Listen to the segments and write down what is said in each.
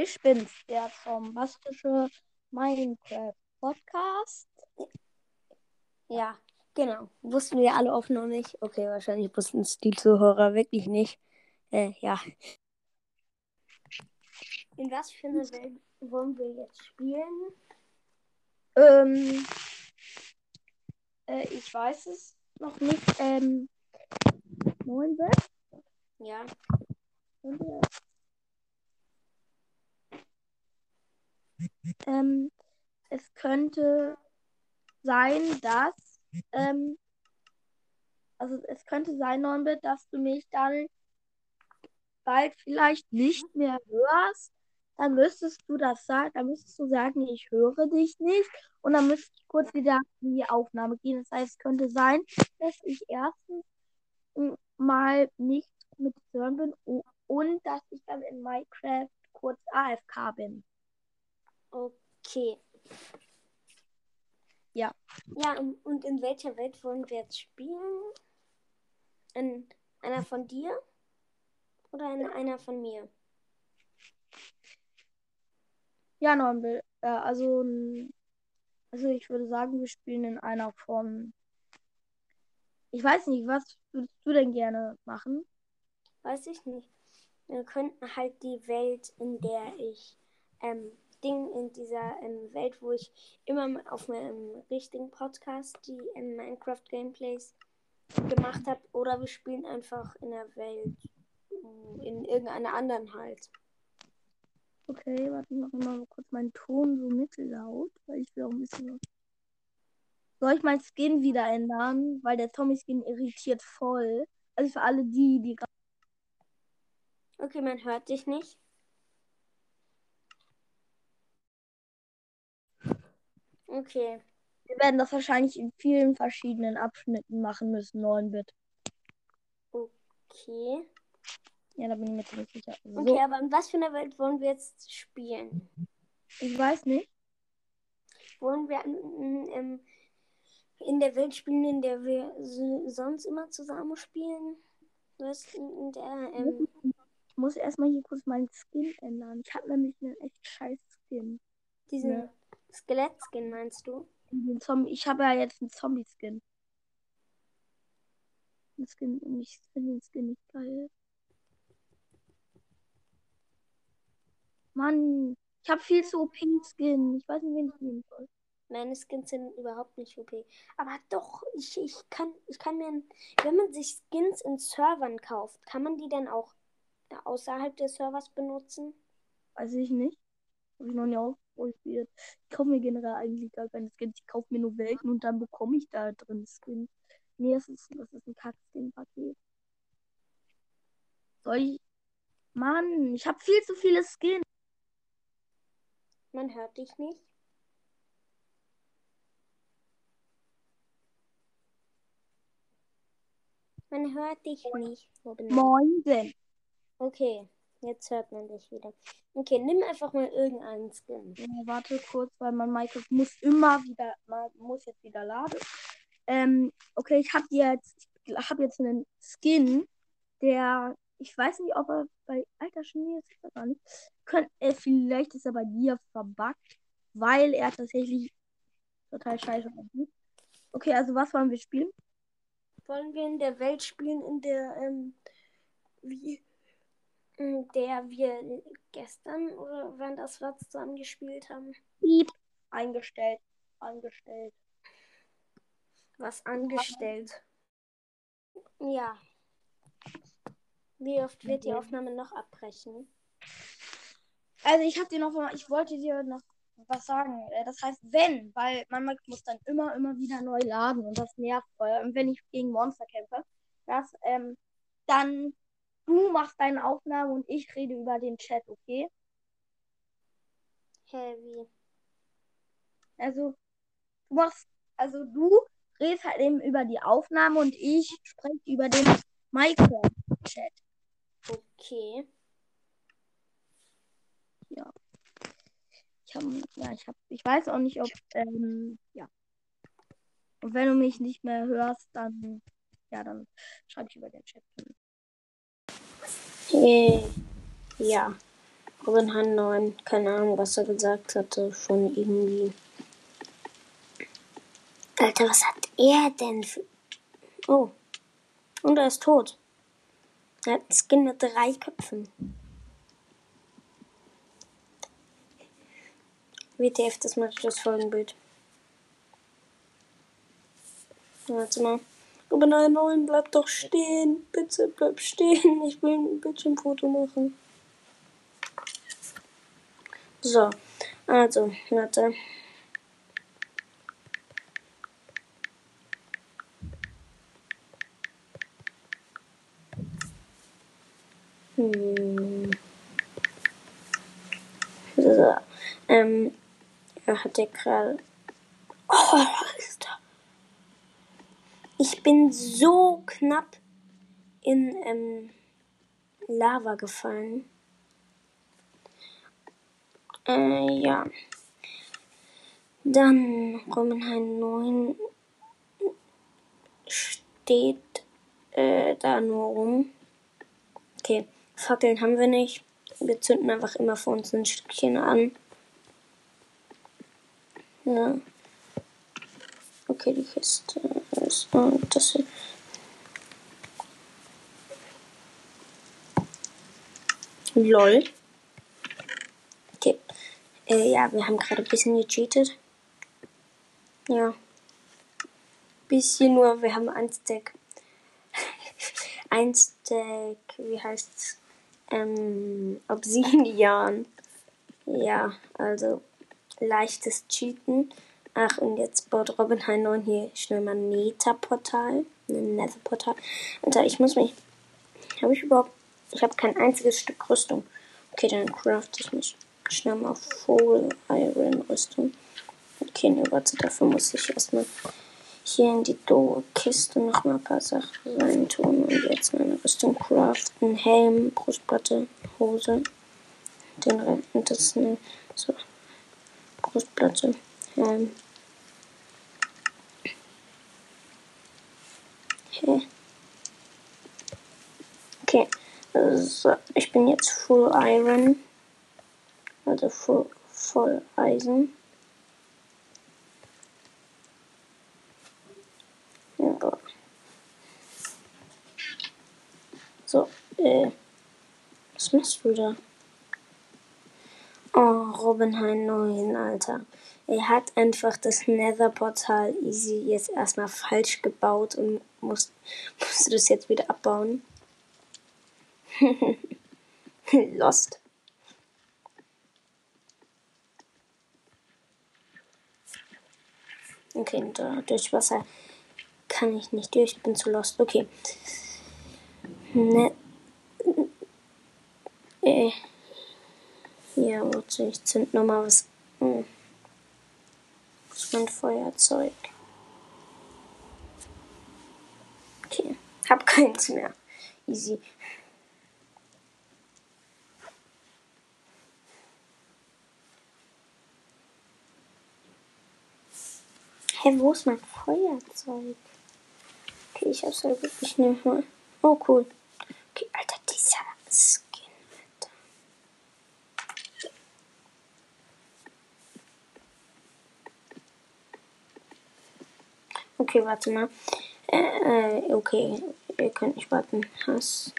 Ich bin's, der bombastische Minecraft Podcast. Ja, genau. Wussten wir alle oft noch nicht. Okay, wahrscheinlich wussten es die Zuhörer wirklich nicht. Äh, ja. In was für eine Welt wollen wir jetzt spielen? Ähm, äh, ich weiß es noch nicht. Ähm, 9 Bit? Ja. Ähm, es könnte sein, dass, ähm, also es könnte sein, Neunbit, dass du mich dann bald vielleicht nicht mehr hörst. Dann müsstest du das sagen, dann müsstest du sagen, ich höre dich nicht. Und dann müsste ich kurz wieder in die Aufnahme gehen. Das heißt, es könnte sein, dass ich erstens mal nicht mit hören bin und dass ich dann in Minecraft kurz AFK bin. Okay. Ja. Ja, und in welcher Welt wollen wir jetzt spielen? In einer von dir oder in einer von mir? Ja, Neunbill. Äh, also, also ich würde sagen, wir spielen in einer von. Ich weiß nicht, was würdest du denn gerne machen? Weiß ich nicht. Wir könnten halt die Welt, in der ich ähm, Ding in dieser ähm, Welt, wo ich immer auf meinem richtigen Podcast die ähm, Minecraft Gameplays gemacht habe, oder wir spielen einfach in der Welt, in irgendeiner anderen halt. Okay, warte, ich mache mal kurz meinen Ton so mittellaut, weil ich will auch ein bisschen. Soll ich mein Skin wieder ändern? Weil der Tommy-Skin irritiert voll. Also für alle die, die gerade. Okay, man hört dich nicht. Okay. Wir werden das wahrscheinlich in vielen verschiedenen Abschnitten machen müssen, 9-Bit. Okay. Ja, da bin ich mir ziemlich sicher. So. Okay, aber in was für einer Welt wollen wir jetzt spielen? Ich weiß nicht. Wollen wir in, in der Welt spielen, in der wir sonst immer zusammen spielen? Was in der, ähm... Ich muss erstmal hier kurz meinen Skin ändern. Ich habe nämlich einen echt scheiß Skin. Diesen ne? Skelett-Skin meinst du? Ich habe ja jetzt einen Zombie-Skin. Ich finde den Skin nicht geil. Mann, ich habe viel zu OP-Skin. Ich weiß nicht, wen ich nehmen soll. Meine Skins sind überhaupt nicht OP. Aber doch, ich, ich, kann, ich kann mir. Wenn man sich Skins in Servern kauft, kann man die dann auch außerhalb des Servers benutzen? Weiß ich nicht. Habe ich noch nie ausprobiert. Ich kaufe mir generell eigentlich gar keine Skins. Ich kaufe mir nur Welten und dann bekomme ich da drin Skins. Nee, das ist, das ist ein Kack-Skin-Paket. Soll ich. Mann, ich habe viel zu viele Skins. Man hört dich nicht. Man hört dich nicht. Moin denn. Okay, jetzt hört man dich wieder. Okay, nimm einfach mal irgendeinen Skin. Ja, warte kurz, weil mein Minecraft muss immer wieder, man muss jetzt wieder laden. Ähm, okay, ich habe jetzt, ich habe jetzt einen Skin, der, ich weiß nicht, ob er bei alter Schnee ist, gar nicht. Könnt, äh, vielleicht ist er bei dir verbuggt, weil er tatsächlich total scheiße ist. Okay, also was wollen wir spielen? Wollen wir in der Welt spielen, in der, ähm, wie, der wir gestern oder wann das wir zusammen gespielt haben. Piep. Eingestellt. Angestellt. Was angestellt? Ja. Wie oft wird die Aufnahme noch abbrechen? Also ich habe dir noch, ich wollte dir noch was sagen. Äh, das heißt, wenn, weil man muss dann immer, immer wieder neu laden und das nervt voll. Und wenn ich gegen Monster kämpfe, das, ähm, dann Du machst deine Aufnahme und ich rede über den Chat, okay? Heavy. Also, du machst, also du redest halt eben über die Aufnahme und ich spreche über den Minecraft-Chat. Okay. Ja. Ich habe, ja, ich habe, ich weiß auch nicht, ob, ähm, ja. Und wenn du mich nicht mehr hörst, dann, ja, dann schreibe ich über den Chat. Äh, ja. Robin Han 9, keine Ahnung, was er gesagt hatte, schon irgendwie. Alter, was hat er denn für. Oh. Und er ist tot. Er hat einen Skin mit drei Köpfen. WTF, das mache ich das Folgenbild. Warte mal. Robin Han 9, bleib doch stehen. Bitte bleib stehen. Ich will ein Bildschirmfoto machen. So, also, warte. Hm. So, ähm, er hat ja gerade. Oh, bin so knapp in ähm, Lava gefallen. Äh, ja. Dann Romanheim 9 steht äh, da nur rum. Okay, Fackeln haben wir nicht. Wir zünden einfach immer vor uns ein Stückchen an. Ja. Okay, die Kiste ist. Und das hier. LOL. Okay. Äh, ja, wir haben gerade ein bisschen gecheatet. Ja. Bisschen nur, wir haben ein Stack. ein Stack, wie heißt's? Ähm, Obsidian. Ja, also leichtes Cheaten. Ach, und jetzt baut Robin Hein 9 hier schnell mal ein Nether-Portal. Ein Nether-Portal. Alter, ich muss mich. Habe ich überhaupt. Ich habe kein einziges Stück Rüstung. Okay, dann craft ich mich schnell mal Full Iron Rüstung. Okay, ne, warte, dafür muss ich erstmal hier in die Do-Kiste noch mal ein paar Sachen reintun und jetzt meine Rüstung craften. Helm, Brustplatte, Hose. Den Rest, das ist eine, so, Brustplatte, Helm. Okay. Okay, also ich bin jetzt Full Iron. Also voll, voll Eisen. Ja. So, äh. Was machst du da? Oh, Robinheim 9, Alter. Er hat einfach das Nether-Portal easy jetzt erstmal falsch gebaut und muss, musste das jetzt wieder abbauen. Lost. Okay, da durch Wasser kann ich nicht durch, ich bin zu lost. Okay. Ne. Äh. Ja, warte, ich zünd nochmal was. Hm. Mein Feuerzeug. Okay, hab keins mehr. Easy. Hä, wo ist mein Feuerzeug? Okay, ich hab's halt wirklich nicht mehr. Oh, cool. Okay, Alter, dieser Skin, Alter. Okay, warte mal. Äh, äh, okay, ihr könnt nicht warten. Hass.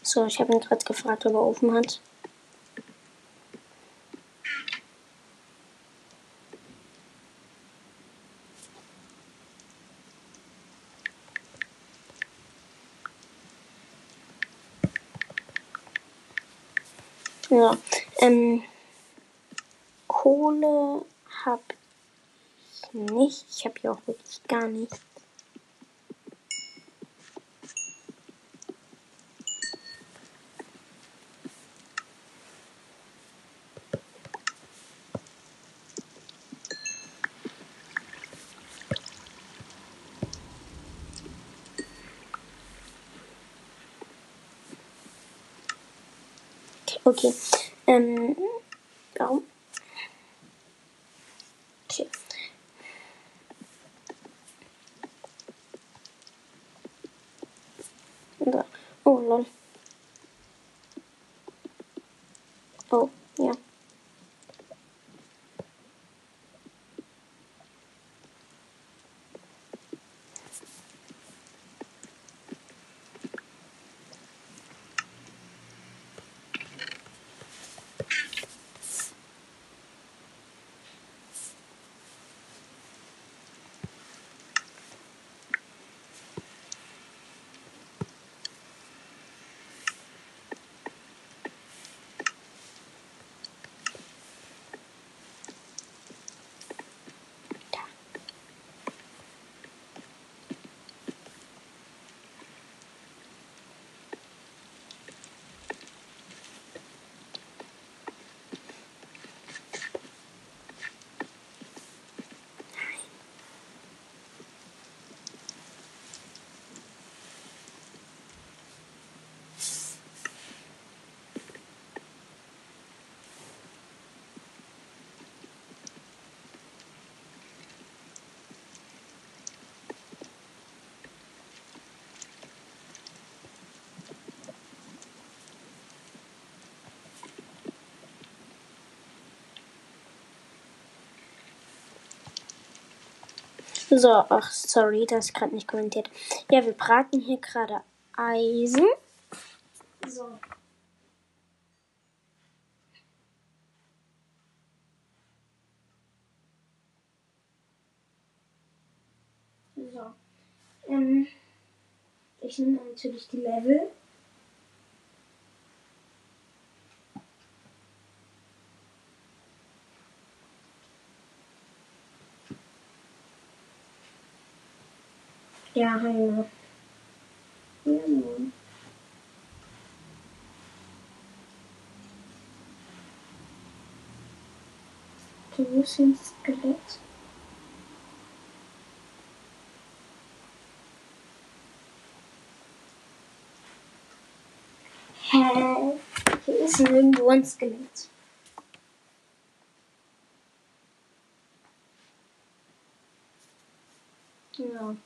So, ich habe ihn gerade gefragt, ob er offen hat. Ja, ähm, Kohle habe ich nicht. Ich habe hier auch wirklich gar nichts. Okay. Ähm, warum? Okay. Oh, lol. Oh, ja. So, ach, sorry, das gerade nicht kommentiert. Ja, wir braten hier gerade Eisen. So. So. Ähm, ich nehme natürlich die Level. Ja, hallo. Ja, nun. Du bist ins Skelett. Hä? Hier ist nirgendwo ein Skelett. Ja.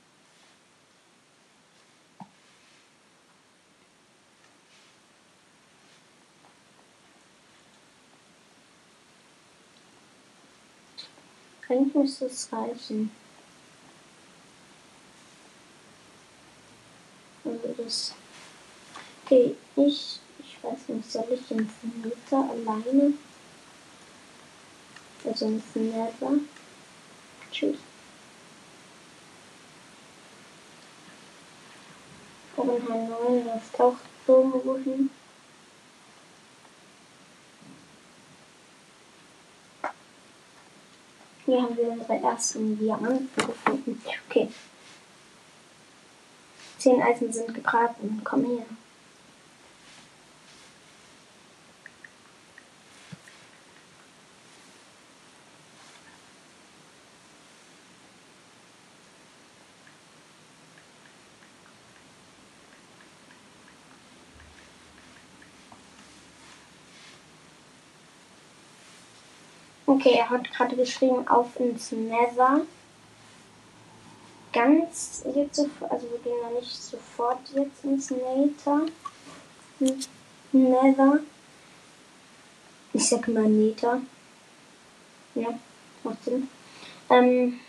Eigentlich müsste es reichen. Also das. Okay, ich. Ich weiß nicht, soll ich ins Meter alleine? Also ins Nether. Tschüss. Oben H9, das taucht irgendwo hin. Hier haben wir unsere ersten Diamanten gefunden. Okay. Zehn Eisen sind gebraten. Komm her. Okay, er hat gerade geschrieben, auf ins Nether. Ganz jetzt sofort, also wir gehen ja nicht sofort jetzt ins Nether. Nether. Ich sag mal Nether. Ja, macht Sinn. Ähm,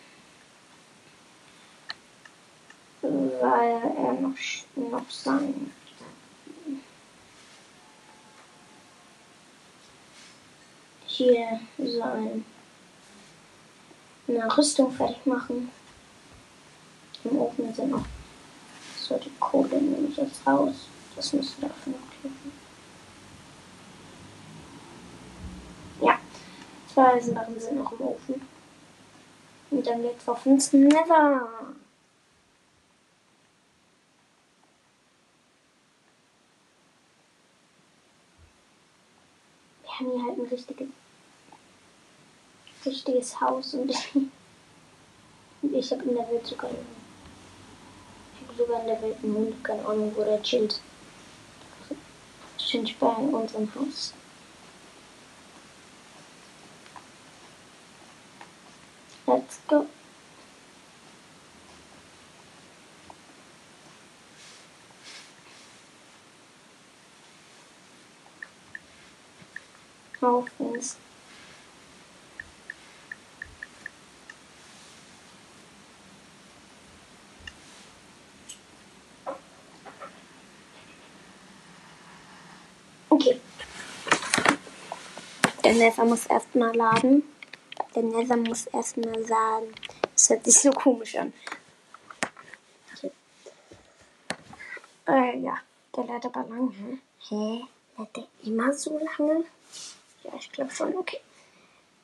weil er noch, noch sein hier sein eine Rüstung fertig machen. Im Ofen sind noch so die Kohle nehme ich jetzt raus. Das müsste dafür noch klicken. Ja, zwei Eisenbarren sind noch im Ofen. Und dann geht's auf ins Nether. Wir haben hier halt ein richtiges richtiges Haus und, und ich habe in der Welt sogar einen, ich habe sogar in der Welt einen Hund, keine Ahnung, wo der chillt. Wahrscheinlich bei unserem Haus. Let's go. Auf ins Der Nether muss erstmal laden. Der Nether muss erstmal sagen. Das hört sich so komisch an. Äh, ja. Der lädt aber lang, hä? Hä? Lädt der immer so lange? Ja, ich glaube schon. Okay.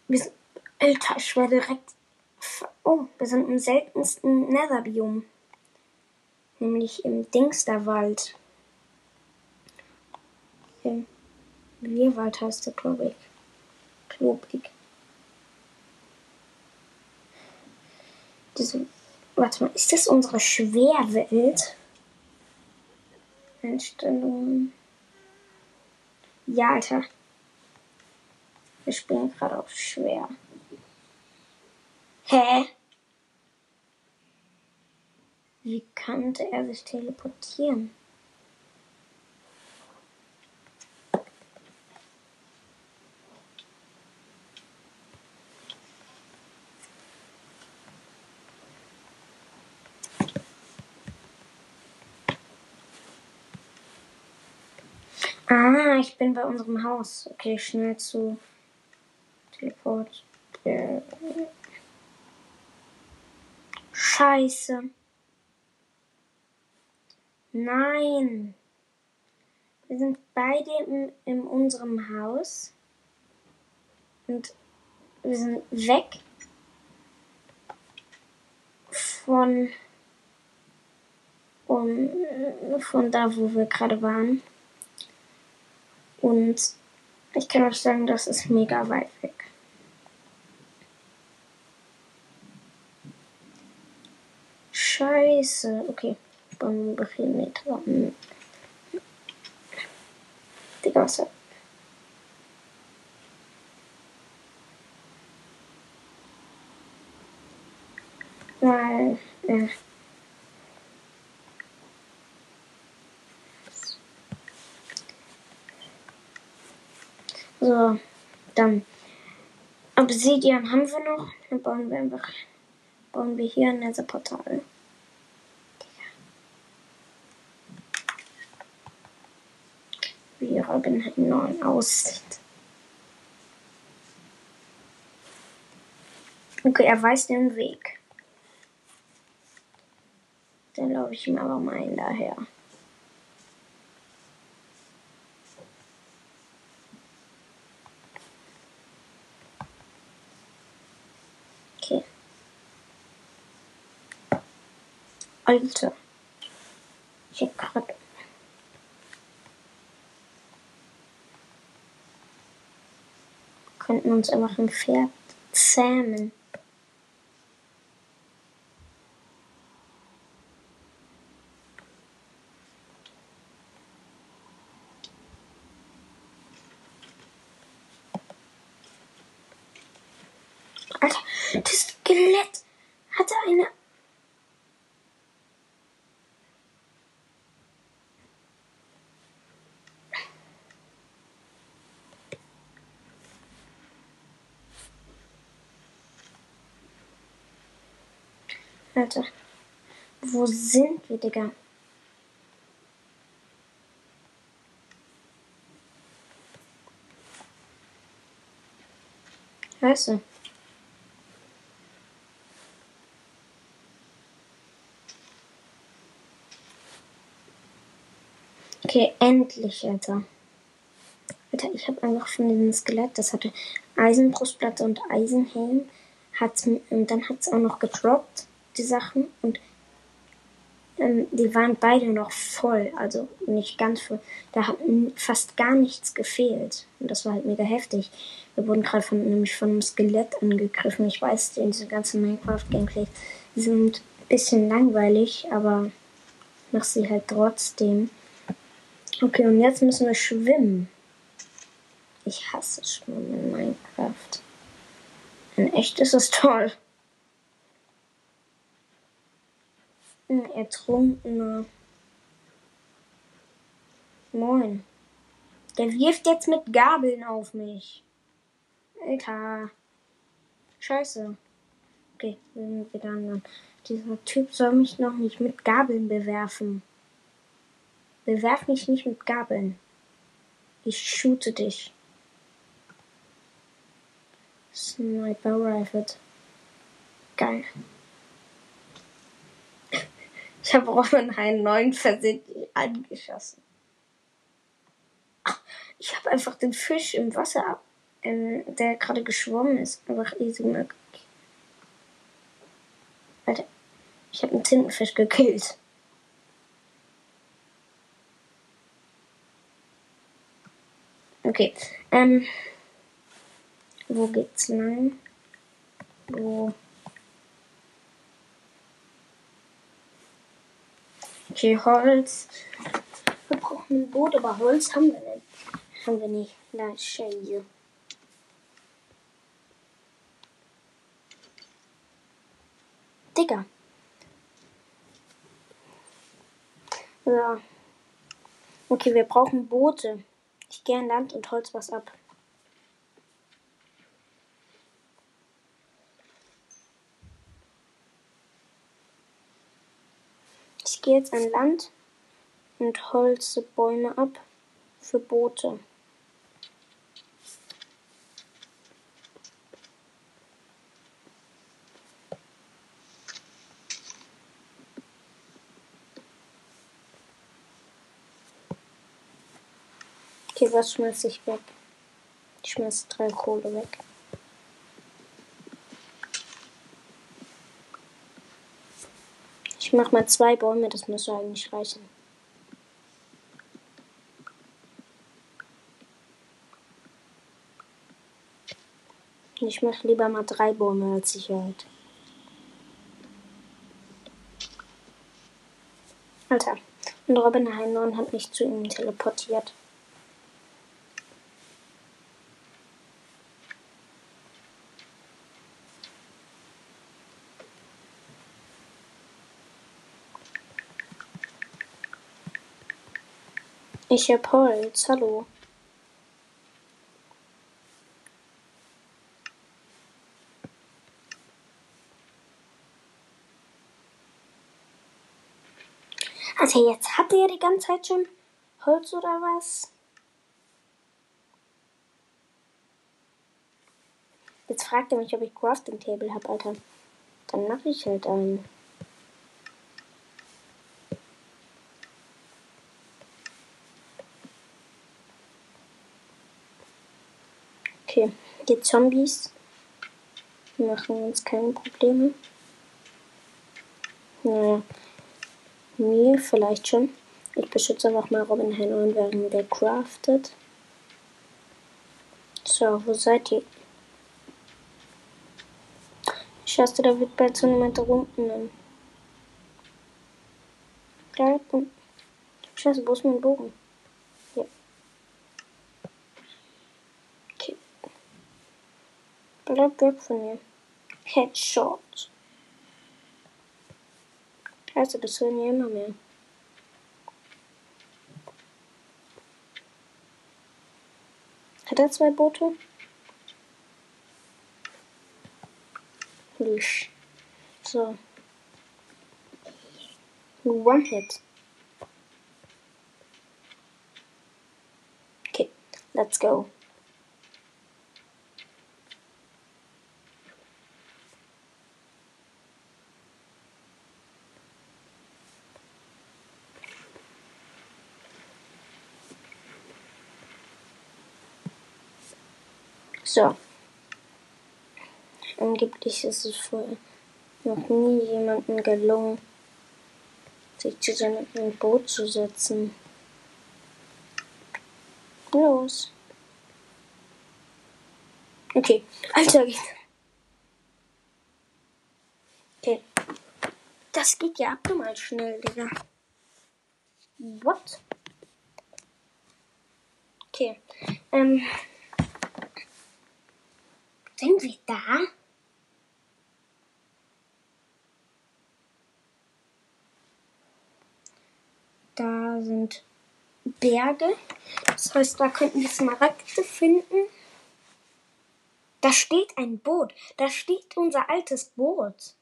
Wir sind. Alter, ich werde direkt. Oh, wir sind im seltensten Nether-Biom. Nämlich im Dingsterwald. Im Wirwald heißt der, glaube ich. Klobig. Diese. Warte mal, ist das unsere Schwerwelt? Einstellungen. Ja, Alter. Wir spielen gerade auf schwer. Hä? Wie konnte er sich teleportieren? Ich bin bei unserem Haus. Okay, schnell zu Teleport. Äh. Scheiße. Nein. Wir sind beide in, in unserem Haus. Und wir sind weg von, um, von da, wo wir gerade waren. Und ich kann euch sagen, das ist mega weit weg. Scheiße. Okay. Bauen wir viel Meter. Hm. Digga, Weil, äh, So, dann. Obsidian haben wir noch. Dann bauen wir einfach. Bauen wir hier ein Netherportal. Wie Robin halt neu aussieht. Okay, er weiß den Weg. Dann laufe ich ihm aber mal hinterher. Okay. Alter. Ich grad. Könnten uns einfach ein Pferd zähmen. Alter, das Skelett hatte eine. Alter, wo sind wir, Digga? Weißt du? Okay, endlich, Alter. Alter, ich habe einfach von diesem Skelett, das hatte Eisenbrustplatte und Eisenhelm. Hat's, und dann hat es auch noch gedroppt, die Sachen. Und ähm, die waren beide noch voll, also nicht ganz voll. Da hat fast gar nichts gefehlt. Und das war halt mega heftig. Wir wurden gerade von, nämlich von einem Skelett angegriffen. Ich weiß, diese ganzen Minecraft-Gameplays sind ein bisschen langweilig, aber mach sie halt trotzdem. Okay, und jetzt müssen wir schwimmen. Ich hasse Schwimmen in Minecraft. In echt ist es toll. Ein Ertrunkener. Moin. Der wirft jetzt mit Gabeln auf mich. Alter. Scheiße. Okay, wir sind wieder an. Dieser Typ soll mich noch nicht mit Gabeln bewerfen. Bewerf mich nicht mit Gabeln. Ich shoote dich. Sniper Rifle. Geil. Ich habe Robin einen neuen versehentlich angeschossen. Ach, ich habe einfach den Fisch im Wasser, äh, der gerade geschwommen ist, einfach easy möglich. Alter, ich habe einen Tintenfisch gekillt. Okay, ähm, wo geht's lang? Wo? Okay, Holz. Wir brauchen ein Boot, aber Holz haben wir nicht. Haben wir nicht. Na, scheiße. Digga. So. Okay, wir brauchen Boote. Ich gehe an Land und holz was ab. Ich gehe jetzt an Land und holze Bäume ab für Boote. Okay, was schmeiß ich weg? Ich schmeiß drei Kohle weg. Ich mach mal zwei Bäume, das müsste eigentlich reichen. Ich mache lieber mal drei Bäume als Sicherheit. Alter, und Robin Heinlein hat mich zu ihm teleportiert. Ich hab Holz, hallo. Also jetzt hat er die ganze Zeit schon Holz oder was? Jetzt fragt er mich, ob ich Crafting Table habe, Alter. Dann mache ich halt einen. Okay, die Zombies machen uns keine Probleme. Naja, mir vielleicht schon. Ich beschütze einfach mal Robin Henry, während der craftet. So, wo seid ihr? Scheiße, da wird bald so jemand da unten. Scheiße, wo ist mein Bogen? Hier. Okay. Bleib weg von mir. Headshot. Scheiße, das hören ja immer mehr. Hat er zwei Boote? Lisch. So. One hit. Okay, let's go. So. Angeblich ist es vorher noch nie jemandem gelungen, sich zu seinem Boot zu setzen. Los. Okay, Alter. Okay. Das geht ja abnormal schnell, Digga. What? Okay. Ähm. Sind wir da? Da sind Berge. Das heißt, da könnten wir Smaragde finden. Da steht ein Boot. Da steht unser altes Boot.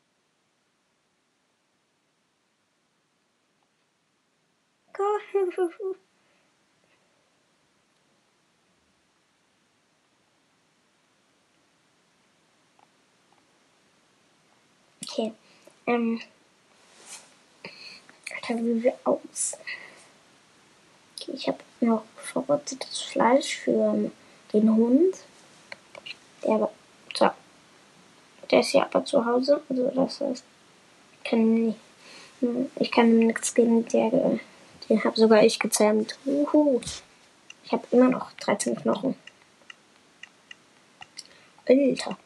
Okay. Ähm. Alter, wie wir aus. Okay, ich habe noch verrottetes Fleisch für den Hund. Der aber. So. Der ist ja aber zu Hause. Also das heißt. Kann nicht, ich kann nichts geben. Der, den habe sogar ich gezähmt. Uhu. Ich habe immer noch 13 Knochen. Alter.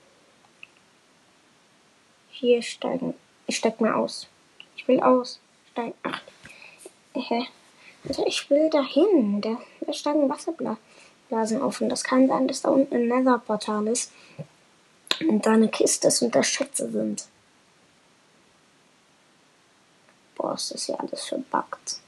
Hier steigen. Ich steig mal aus. Ich will aussteigen. Ach. Hä? Also ich will dahin. Da, da steigen Wasserblasen auf. Und das kann sein, dass da unten ein Nether-Portal ist. Und da eine Kiste ist und da Schätze sind. Boah, ist das ja alles verbuggt.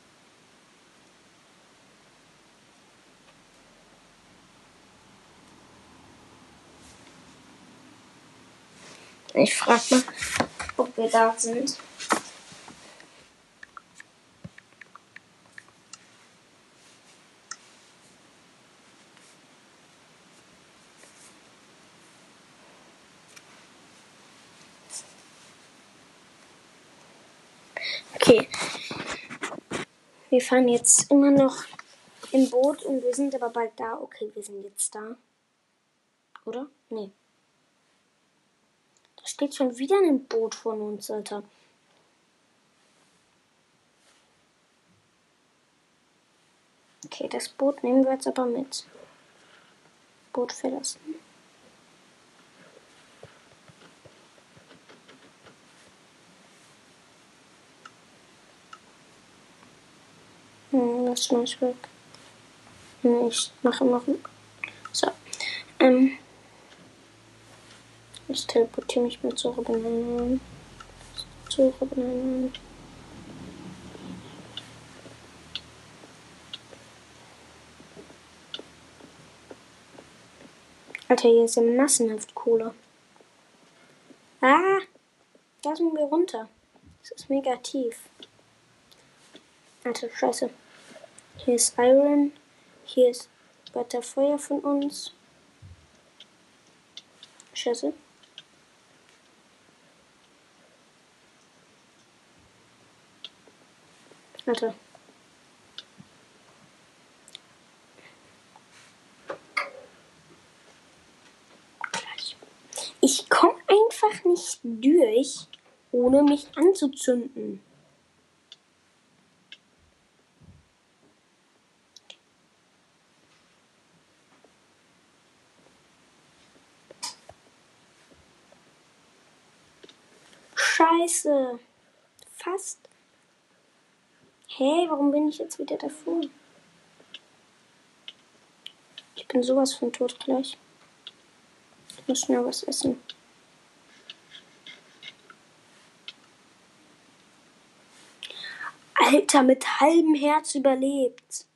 Ich frag mal, ob wir da sind. Okay. Wir fahren jetzt immer noch im Boot und wir sind aber bald da. Okay, wir sind jetzt da. Oder? Nee. Da steht schon wieder ein Boot von uns, Alter. Okay, das Boot nehmen wir jetzt aber mit. Boot verlassen. Hm, das schmeiß ich weg. Ich mache noch. So. Ähm. Ich teleportiere mich mit zur Banane. Zur Banane. Alter, hier ist ja massenhaft Kohle. Ah! Da sind wir runter. Das ist mega tief. Alter, scheiße. Hier ist Iron. Hier ist Butterfeuer von uns. Scheiße. Alter. Ich komme einfach nicht durch, ohne mich anzuzünden. Scheiße. Fast. Hey, warum bin ich jetzt wieder davor? Ich bin sowas von tot gleich. Ich muss schnell was essen. Alter, mit halbem Herz überlebt.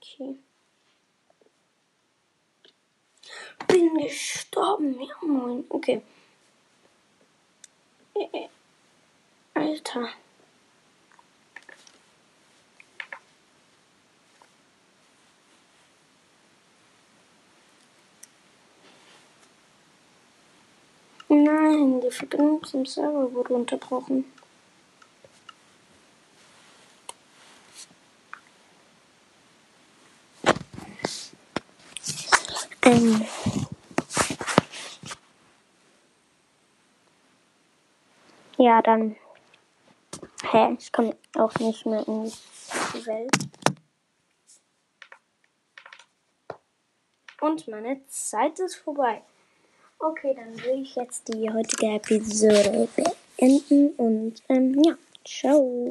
Okay. Bin gestorben. Ja, moin. Okay. Alter. Nein, die Verbindung zum Server wurde unterbrochen. Ähm. Ja, dann. Hä, ich komme auch nicht mehr in die Welt. Und meine Zeit ist vorbei. Okay, dann will ich jetzt die heutige Episode beenden und ähm, ja, ciao.